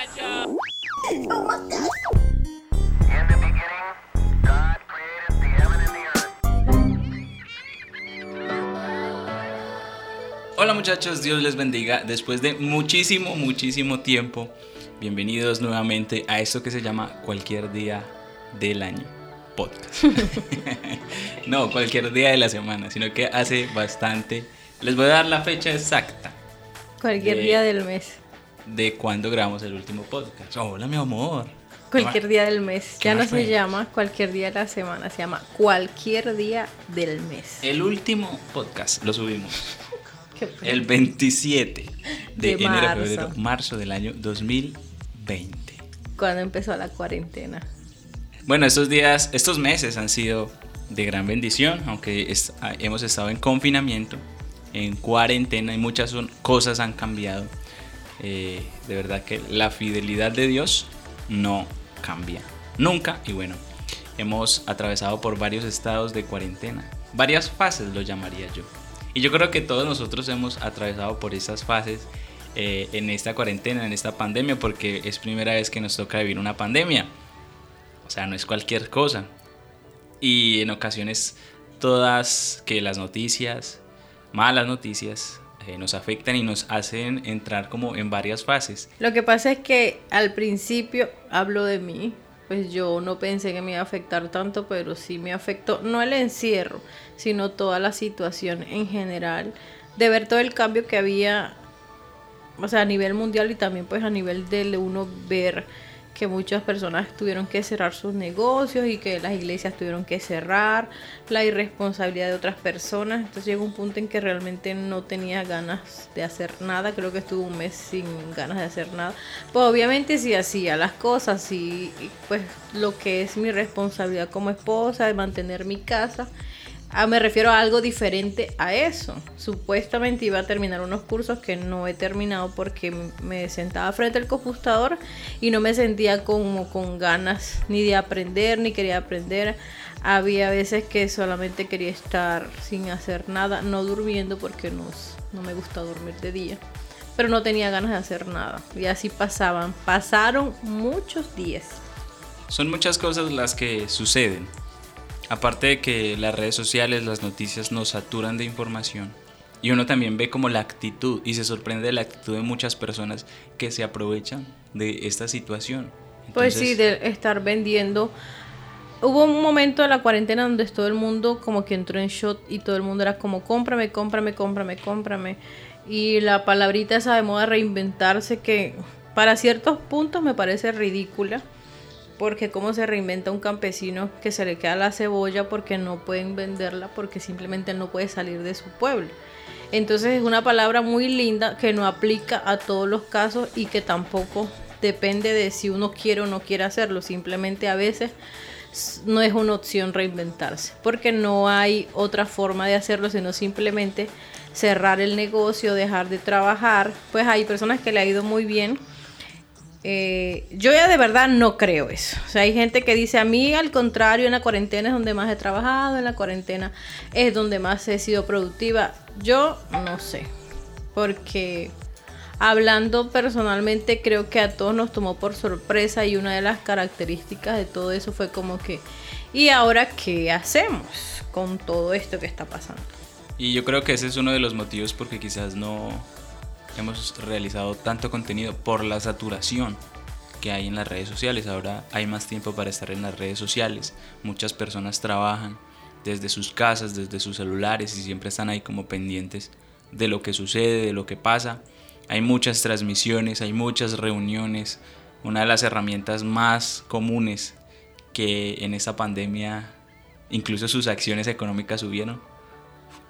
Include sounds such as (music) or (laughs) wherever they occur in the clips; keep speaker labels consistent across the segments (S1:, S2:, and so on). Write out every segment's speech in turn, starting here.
S1: muchachos.
S2: Hola muchachos, Dios les bendiga. Después de muchísimo, muchísimo tiempo, bienvenidos nuevamente a esto que se llama Cualquier Día del Año Podcast. (laughs) no, cualquier día de la semana, sino que hace bastante. Les voy a dar la fecha exacta
S3: Cualquier día del mes.
S2: De cuando grabamos el último podcast. Hola, mi amor.
S3: Cualquier día del mes.
S2: ¿Qué
S3: Ya no
S2: fue?
S3: se llama cualquier día de la semana, se llama cualquier día del mes.
S2: El último podcast lo subimos (laughs) el 27 de,
S3: De
S2: enero,
S3: marzo.
S2: febrero, marzo del año 2020.
S3: Cuando empezó la cuarentena.
S2: Bueno, estos días, estos meses han sido de gran bendición, aunque es- ah, hemos estado en confinamiento, en cuarentena y muchas son- cosas han cambiado. Eh, de verdad que la fidelidad de Dios no cambia, nunca. Y bueno, hemos atravesado por varios estados de cuarentena, varias fases lo llamaría yo. Y yo creo que todos nosotros hemos atravesado por esas fases eh, en esta cuarentena, en esta pandemia, porque es primera vez que nos toca vivir una pandemia. O sea, no es cualquier cosa. Y en ocasiones todas que las noticias, malas noticias, eh, nos afectan y nos hacen entrar como en varias fases.
S3: Lo que pasa es que al principio hablo de mí, pues yo no pensé que me iba a afectar tanto, pero sí me afectó, no el encierro, sino toda la situación en general, de ver todo el cambio que había, o sea, a nivel mundial y también pues a nivel de uno ver que muchas personas tuvieron que cerrar sus negocios y que las iglesias tuvieron que cerrar, la irresponsabilidad de otras personas. Entonces llegó un punto en que realmente no tenía ganas de hacer nada. Creo que estuve un mes sin ganas de hacer nada. Pues obviamente sí hacía las cosas y pues lo que es mi responsabilidad como esposa de mantener mi casa. Ah, me refiero a algo diferente a eso. Supuestamente iba a terminar unos cursos que no he terminado porque me sentaba frente al computador y no me sentía como con ganas ni de aprender ni quería aprender. Había veces que solamente quería estar sin hacer nada, no durmiendo porque no, no me gusta dormir de día. Pero no tenía ganas de hacer nada. Y así pasaban. Pasaron muchos días.
S2: Son muchas cosas las que suceden. Aparte de que las redes sociales, las noticias nos saturan de información. Y uno también ve como la actitud y se sorprende de la actitud de muchas personas que se aprovechan de esta situación.
S3: Pues sí, de estar vendiendo. Hubo un momento de la cuarentena donde todo el mundo como que entró en shot y todo el mundo era como cómprame, cómprame, cómprame, cómprame. Y la palabrita esa de moda reinventarse que para ciertos puntos me parece ridícula. Porque cómo se reinventa un campesino que se le queda la cebolla porque no pueden venderla porque simplemente no puede salir de su pueblo. Entonces es una palabra muy linda que no aplica a todos los casos y que tampoco depende de si uno quiere o no quiere hacerlo. Simplemente a veces no es una opción reinventarse porque no hay otra forma de hacerlo sino simplemente cerrar el negocio, dejar de trabajar. Pues hay personas que le ha ido muy bien eh, yo ya de verdad no creo eso. O sea, hay gente que dice a mí al contrario, en la cuarentena es donde más he trabajado, en la cuarentena es donde más he sido productiva. Yo no sé, porque hablando personalmente creo que a todos nos tomó por sorpresa y una de las características de todo eso fue como que, ¿y ahora qué hacemos con todo esto que está pasando?
S2: Y yo creo que ese es uno de los motivos porque quizás no hemos realizado tanto contenido por la saturación que hay en las redes sociales. Ahora hay más tiempo para estar en las redes sociales. Muchas personas trabajan desde sus casas, desde sus celulares y siempre están ahí como pendientes de lo que sucede, de lo que pasa. Hay muchas transmisiones, hay muchas reuniones. Una de las herramientas más comunes que en esta pandemia incluso sus acciones económicas subieron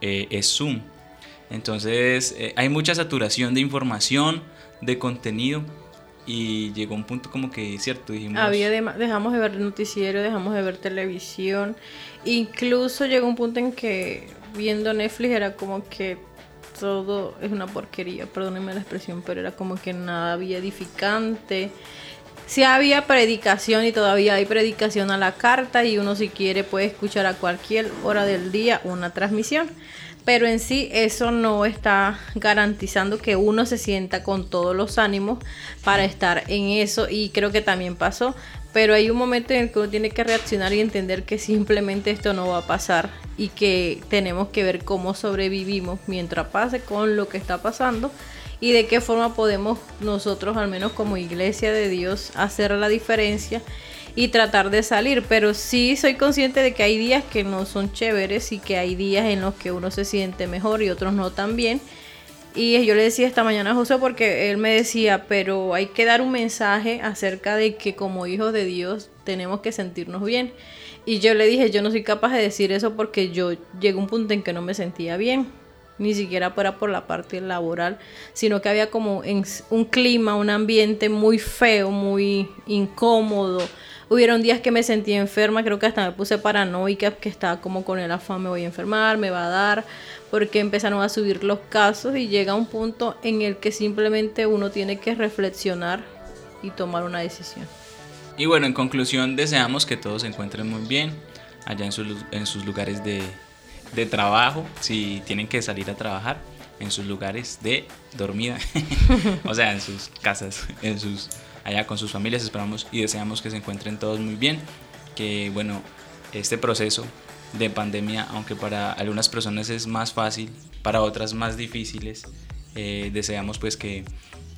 S2: eh, es Zoom. Entonces eh, hay mucha saturación de información, de contenido y llegó un punto como que, cierto, dijimos...
S3: Había dema- dejamos de ver noticiero, dejamos de ver televisión. Incluso llegó un punto en que viendo Netflix era como que todo es una porquería, perdónenme la expresión, pero era como que nada había edificante. Sí había predicación y todavía hay predicación a la carta y uno si quiere puede escuchar a cualquier hora del día una transmisión. Pero en sí eso no está garantizando que uno se sienta con todos los ánimos para estar en eso y creo que también pasó, pero hay un momento en el que uno tiene que reaccionar y entender que simplemente esto no va a pasar y que tenemos que ver cómo sobrevivimos mientras pase con lo que está pasando y de qué forma podemos nosotros, al menos como iglesia de Dios, hacer la diferencia y tratar de salir. Pero sí soy consciente de que hay días que no son chéveres y que hay días en los que uno se siente mejor y otros no tan bien. Y yo le decía esta mañana a José porque él me decía, pero hay que dar un mensaje acerca de que como hijos de Dios tenemos que sentirnos bien. Y yo le dije, yo no soy capaz de decir eso porque yo llegué a un punto en que no me sentía bien ni siquiera fuera por la parte laboral, sino que había como un clima, un ambiente muy feo, muy incómodo. Hubieron días que me sentí enferma, creo que hasta me puse paranoica, que estaba como con el afán, me voy a enfermar, me va a dar, porque empezaron a subir los casos y llega un punto en el que simplemente uno tiene que reflexionar y tomar una decisión.
S2: Y bueno, en conclusión, deseamos que todos se encuentren muy bien allá en, en sus lugares de, de trabajo, si tienen que salir a trabajar, en sus lugares de dormida, (laughs) o sea, en sus casas, en sus allá con sus familias, esperamos y deseamos que se encuentren todos muy bien, que bueno, este proceso de pandemia, aunque para algunas personas es más fácil, para otras más difíciles, eh, deseamos pues que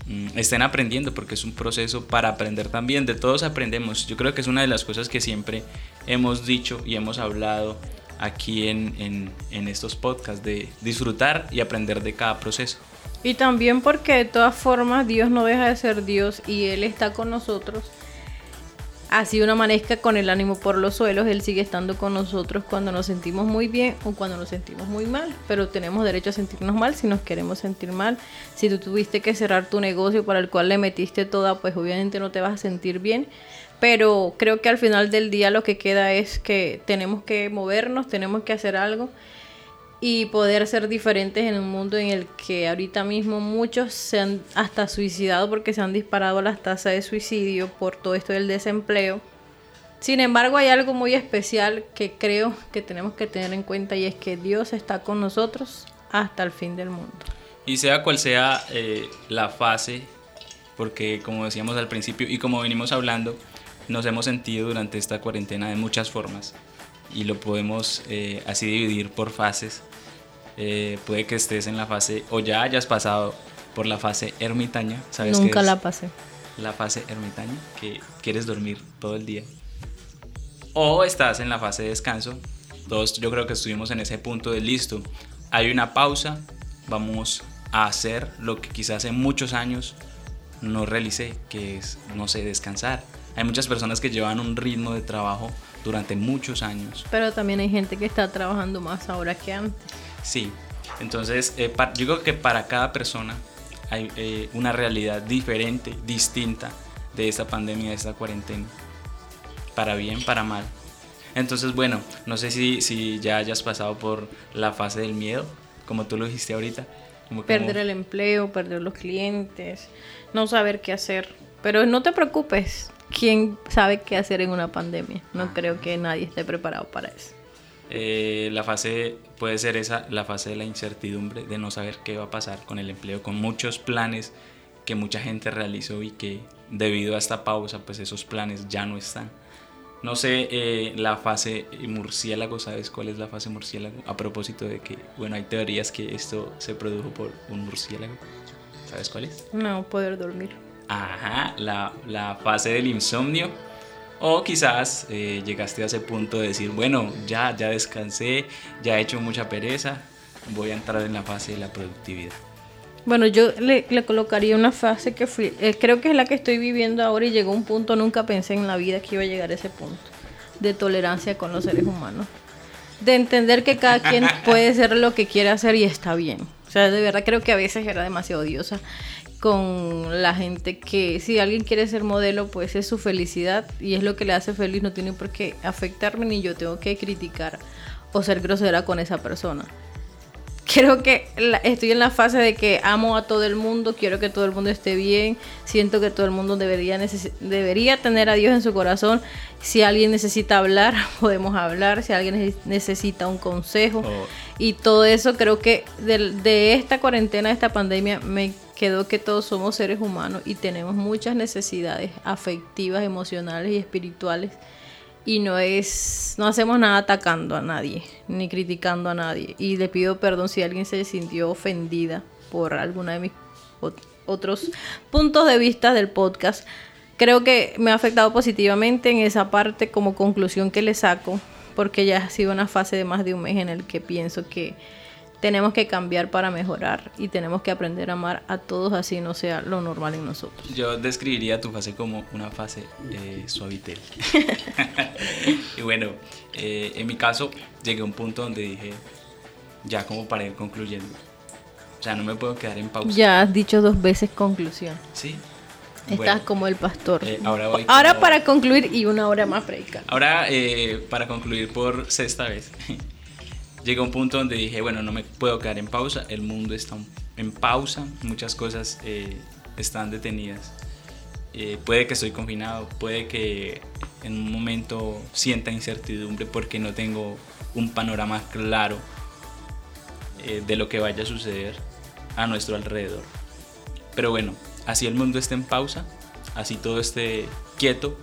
S2: mm, estén aprendiendo porque es un proceso para aprender también, de todos aprendemos, yo creo que es una de las cosas que siempre hemos dicho y hemos hablado aquí en, estos podcasts, de disfrutar y aprender de cada proceso.
S3: Y también porque de todas formas Dios no deja de ser Dios y Él está con nosotros. Así uno amanezca con el ánimo por los suelos, Él sigue estando con nosotros cuando nos sentimos muy bien o cuando nos sentimos muy mal. Pero tenemos derecho a sentirnos mal si nos queremos sentir mal. Si tú tuviste que cerrar tu negocio para el cual le metiste toda, pues obviamente no te vas a sentir bien pero creo que al final del día lo que queda es que tenemos que movernos, tenemos que hacer algo y poder ser diferentes en un mundo en el que ahorita mismo muchos se han hasta suicidado porque se han disparado las tasas de suicidio por todo esto del desempleo. Sin embargo, hay algo muy especial que creo que tenemos que tener en cuenta y es que Dios está con nosotros hasta el fin del mundo.
S2: Y sea cual sea eh, la fase, porque como decíamos al principio y como venimos hablando, nos hemos sentido durante esta cuarentena de muchas formas y lo podemos eh, así dividir por fases. Eh, puede que estés en la fase o ya hayas pasado por la fase ermitaña.
S3: ¿Sabes Nunca la pasé.
S2: La fase ermitaña, que quieres dormir todo el día. O estás en la fase de descanso. Todos yo creo que estuvimos en ese punto de listo. Hay una pausa, vamos a hacer lo que quizás hace muchos años no realicé, que es, no sé, descansar hay muchas personas que llevan un ritmo de trabajo durante muchos años.
S3: Pero también hay gente que está trabajando más ahora que antes.
S2: Sí, entonces eh, yo creo que para cada persona hay eh, una realidad diferente, distinta de esta pandemia, de esta cuarentena. Para bien, para mal. Entonces, bueno, no sé si, si ya hayas pasado por la fase del miedo, como tú lo dijiste ahorita.
S3: perder el empleo, perder los clientes, no saber qué hacer. Pero no te preocupes, ¿quién sabe qué hacer en una pandemia? No ah. creo que nadie esté preparado para eso.
S2: Eh, la fase puede ser esa, la fase de la incertidumbre, de no saber qué va a pasar con el empleo, con muchos planes que mucha gente realizó y que debido a esta pausa, pues esos planes ya no están. No sé, eh, la fase murciélago, ¿sabes cuál es la fase murciélago? A propósito de que, bueno, hay teorías que esto se produjo por un murciélago. ¿Sabes cuál es?
S3: No, poder dormir.
S2: Ajá, la, fase del insomnio. O quizás eh, llegaste a ese punto de decir, bueno, ya, ya descansé, ya he hecho mucha pereza, voy a entrar en la fase de la productividad.
S3: Bueno, yo le, colocaría una fase que fui, eh, creo que es la que estoy viviendo ahora y llegó un punto, nunca pensé en la vida que iba a llegar a ese punto, de tolerancia con los seres humanos. De entender que cada quien (laughs) puede ser lo que quiere hacer y está bien. O sea, de verdad creo que a veces era demasiado odiosa con la gente que si alguien quiere ser modelo, pues es su felicidad y es lo que le hace feliz, no tiene por qué afectarme ni yo tengo que criticar o ser grosera con esa persona. Creo que estoy en la fase de que amo a todo el mundo, quiero que todo el mundo esté bien, siento que todo el mundo debería, debería tener a Dios en su corazón. Si alguien necesita hablar, (laughs) podemos hablar, si alguien necesita un consejo. Oh. Y todo eso creo que de, de esta cuarentena, de esta pandemia, me quedó que todos somos seres humanos y tenemos muchas necesidades afectivas, emocionales y espirituales y no es no hacemos nada atacando a nadie ni criticando a nadie y le pido perdón si alguien se sintió ofendida por alguna de mis otros puntos de vista del podcast creo que me ha afectado positivamente en esa parte como conclusión que le saco porque ya ha sido una fase de más de un mes en el que pienso que tenemos que cambiar para mejorar y tenemos que aprender a amar a todos así no sea lo normal en nosotros.
S2: Yo describiría tu fase como una fase eh, suavitel. (laughs) (laughs) y bueno, eh, en mi caso llegué a un punto donde dije, ya como para ir concluyendo, o sea, no me puedo quedar en pausa.
S3: Ya has dicho dos veces conclusión.
S2: Sí.
S3: Estás como el pastor.
S2: Eh, ahora voy
S3: ahora para concluir y una hora más predicar.
S2: Ahora eh, para concluir por sexta vez. (laughs) llegué a un punto donde dije, bueno, no me puedo quedar en pausa, el mundo está en pausa, muchas cosas eh, están detenidas. Eh, puede que estoy confinado, puede que en un momento sienta incertidumbre porque no tengo un panorama claro eh, de lo que vaya a suceder a nuestro alrededor. Pero bueno, así el mundo esté en pausa, así todo esté quieto,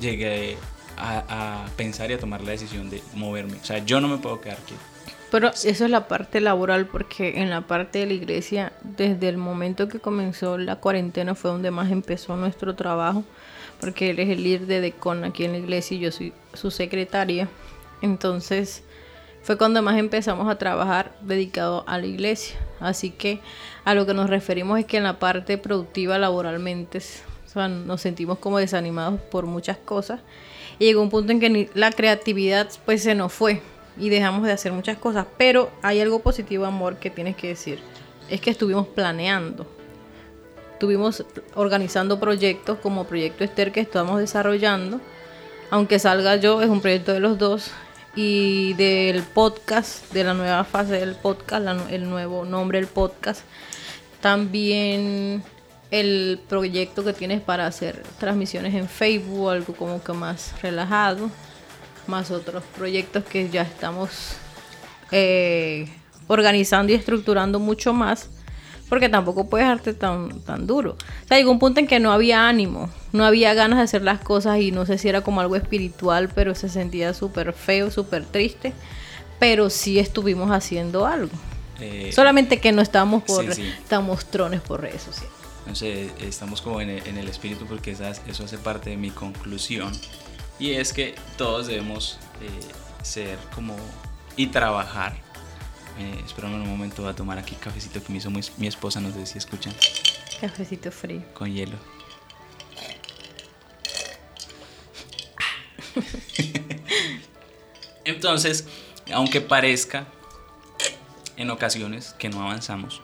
S2: llegué a, pensar y a tomar la decisión de moverme. O sea, yo no me puedo quedar quieto.
S3: Pero eso es la parte laboral, porque en la parte de la iglesia, desde el momento que comenzó la cuarentena fue donde más empezó nuestro trabajo, porque él es el líder de Decon aquí en la iglesia y yo soy su secretaria. Entonces fue cuando más empezamos a trabajar dedicado a la iglesia. Así que a lo que nos referimos es que en la parte productiva laboralmente nos sentimos como desanimados por muchas cosas y llegó un punto en que la creatividad pues se nos fue y dejamos de hacer muchas cosas. Pero hay algo positivo, amor, que tienes que decir. Es que estuvimos planeando. Estuvimos organizando proyectos como Proyecto Esther que estamos desarrollando. Aunque salga yo, es un proyecto de los dos. Y del podcast, de la nueva fase del podcast, el nuevo nombre del podcast. También el proyecto que tienes para hacer transmisiones en Facebook, algo como que más relajado, más otros proyectos que ya estamos eh, organizando y estructurando mucho más, porque tampoco puedes dejarte tan, tan duro. O sea, llegó un punto en que no había ánimo, no había ganas de hacer las cosas y no sé si era como algo espiritual, pero se sentía súper feo, súper triste, pero sí estuvimos haciendo algo. Eh, Solamente que no estábamos por, tan mostrones por redes sociales
S2: sé, estamos como en el, espíritu porque eso hace parte de mi conclusión. Y es que todos debemos eh, ser como y trabajar. Eh, espérame un momento, voy a tomar aquí cafecito que me hizo mi esposa, no sé si escuchan.
S3: Cafecito frío.
S2: Con hielo. (laughs) Entonces, aunque parezca en ocasiones que no avanzamos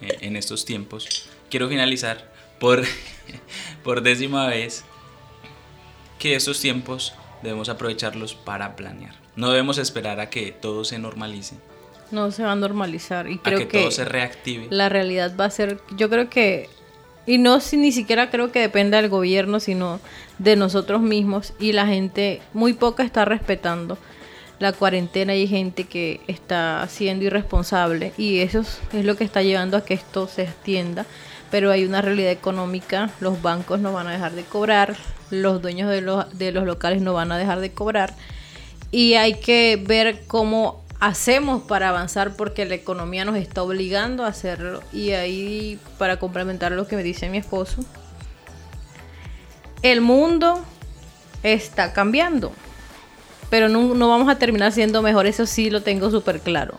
S2: eh, en estos tiempos, quiero finalizar por, (laughs) por décima vez que estos tiempos debemos aprovecharlos para planear. No debemos esperar a que todo se normalice.
S3: No se va a normalizar y creo
S2: que,
S3: que
S2: todo se reactive.
S3: La realidad va a ser, yo creo que y no si, ni siquiera creo que dependa del gobierno, sino de nosotros mismos y la gente muy poca está respetando la cuarentena y hay gente que está siendo irresponsable y eso es lo que está llevando a que esto se extienda pero hay una realidad económica, los bancos no van a dejar de cobrar, los dueños de los, de los locales no van a dejar de cobrar y hay que ver cómo hacemos para avanzar porque la economía nos está obligando a hacerlo y ahí para complementar lo que me dice mi esposo, el mundo está cambiando, pero no, no vamos a terminar siendo mejor, eso sí lo tengo súper claro.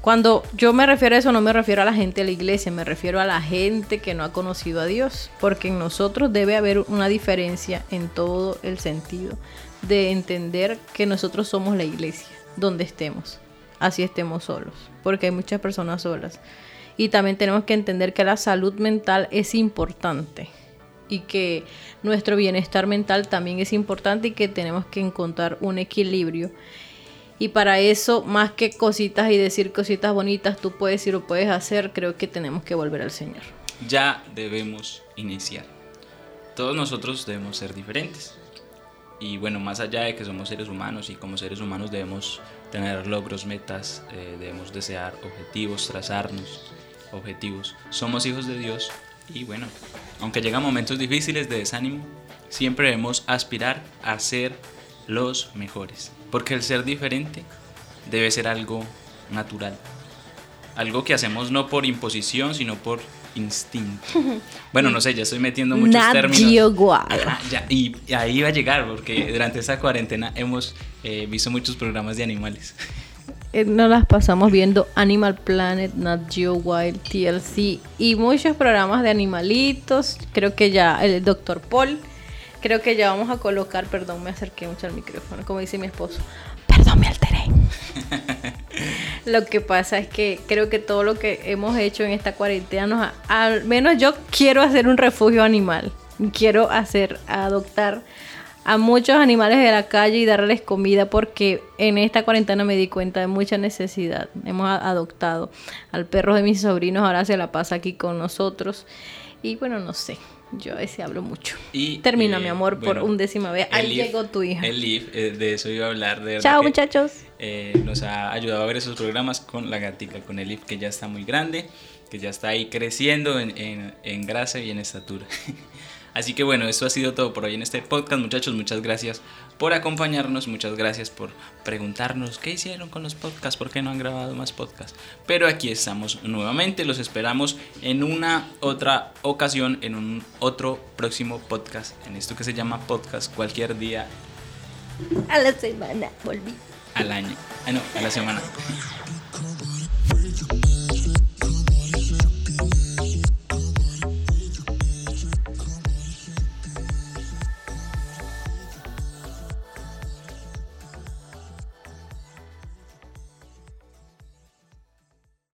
S3: Cuando yo me refiero a eso, no me refiero a la gente de la iglesia, me refiero a la gente que no ha conocido a Dios, porque en nosotros debe haber una diferencia en todo el sentido de entender que nosotros somos la iglesia, donde estemos, así estemos solos, porque hay muchas personas solas. Y también tenemos que entender que la salud mental es importante y que nuestro bienestar mental también es importante y que tenemos que encontrar un equilibrio Y para eso, más que cositas y decir cositas bonitas, tú puedes y lo puedes hacer, creo que tenemos que volver al Señor.
S2: Ya debemos iniciar. Todos nosotros debemos ser diferentes. Y bueno, más allá de que somos seres humanos y como seres humanos debemos tener logros, metas, eh, debemos desear objetivos, trazarnos objetivos. Somos hijos de Dios y bueno, aunque llegan momentos difíciles de desánimo, siempre debemos aspirar a ser los mejores. Porque el ser diferente debe ser algo natural. Algo que hacemos no por imposición, sino por instinto. Bueno, no sé, ya estoy metiendo muchos términos. y, ahí va a llegar, porque durante esta cuarentena hemos eh, visto muchos programas de animales.
S3: Eh, nos las pasamos viendo Animal Planet, Nat Geo Wild, TLC y muchos programas de animalitos. Creo que ya el Dr. Paul. Creo que ya vamos a colocar, perdón, me acerqué mucho al micrófono, como dice mi esposo. (laughs) Lo que pasa es que creo que todo lo que hemos hecho en esta cuarentena, nos al menos yo quiero hacer un refugio animal. Quiero hacer, adoptar a muchos animales de la calle y darles comida porque en esta cuarentena me di cuenta de mucha necesidad. Hemos adoptado al perro de mis sobrinos, ahora se la pasa aquí con nosotros. Y bueno, no sé, yo a veces hablo mucho. Y, Termina, mi eh, amor, por un décima vez. Ahí llegó tu hija.
S2: El eh, de eso iba a hablar. De
S3: Chao, muchachos.
S2: Eh, nos ha ayudado a ver esos programas con la gatica, con el que ya está muy grande, que ya está ahí creciendo en, en, en grasa y en estatura. (laughs) Así que bueno, eso ha sido todo por hoy en este podcast, muchachos. Muchas gracias por acompañarnos, muchas gracias por preguntarnos qué hicieron con los podcasts, por qué no han grabado más podcasts. Pero aquí estamos nuevamente, los esperamos en una otra ocasión, en un otro próximo podcast, en esto que se llama podcast cualquier día.
S3: A la semana, volví.
S2: Al año. Ah, no, a la semana.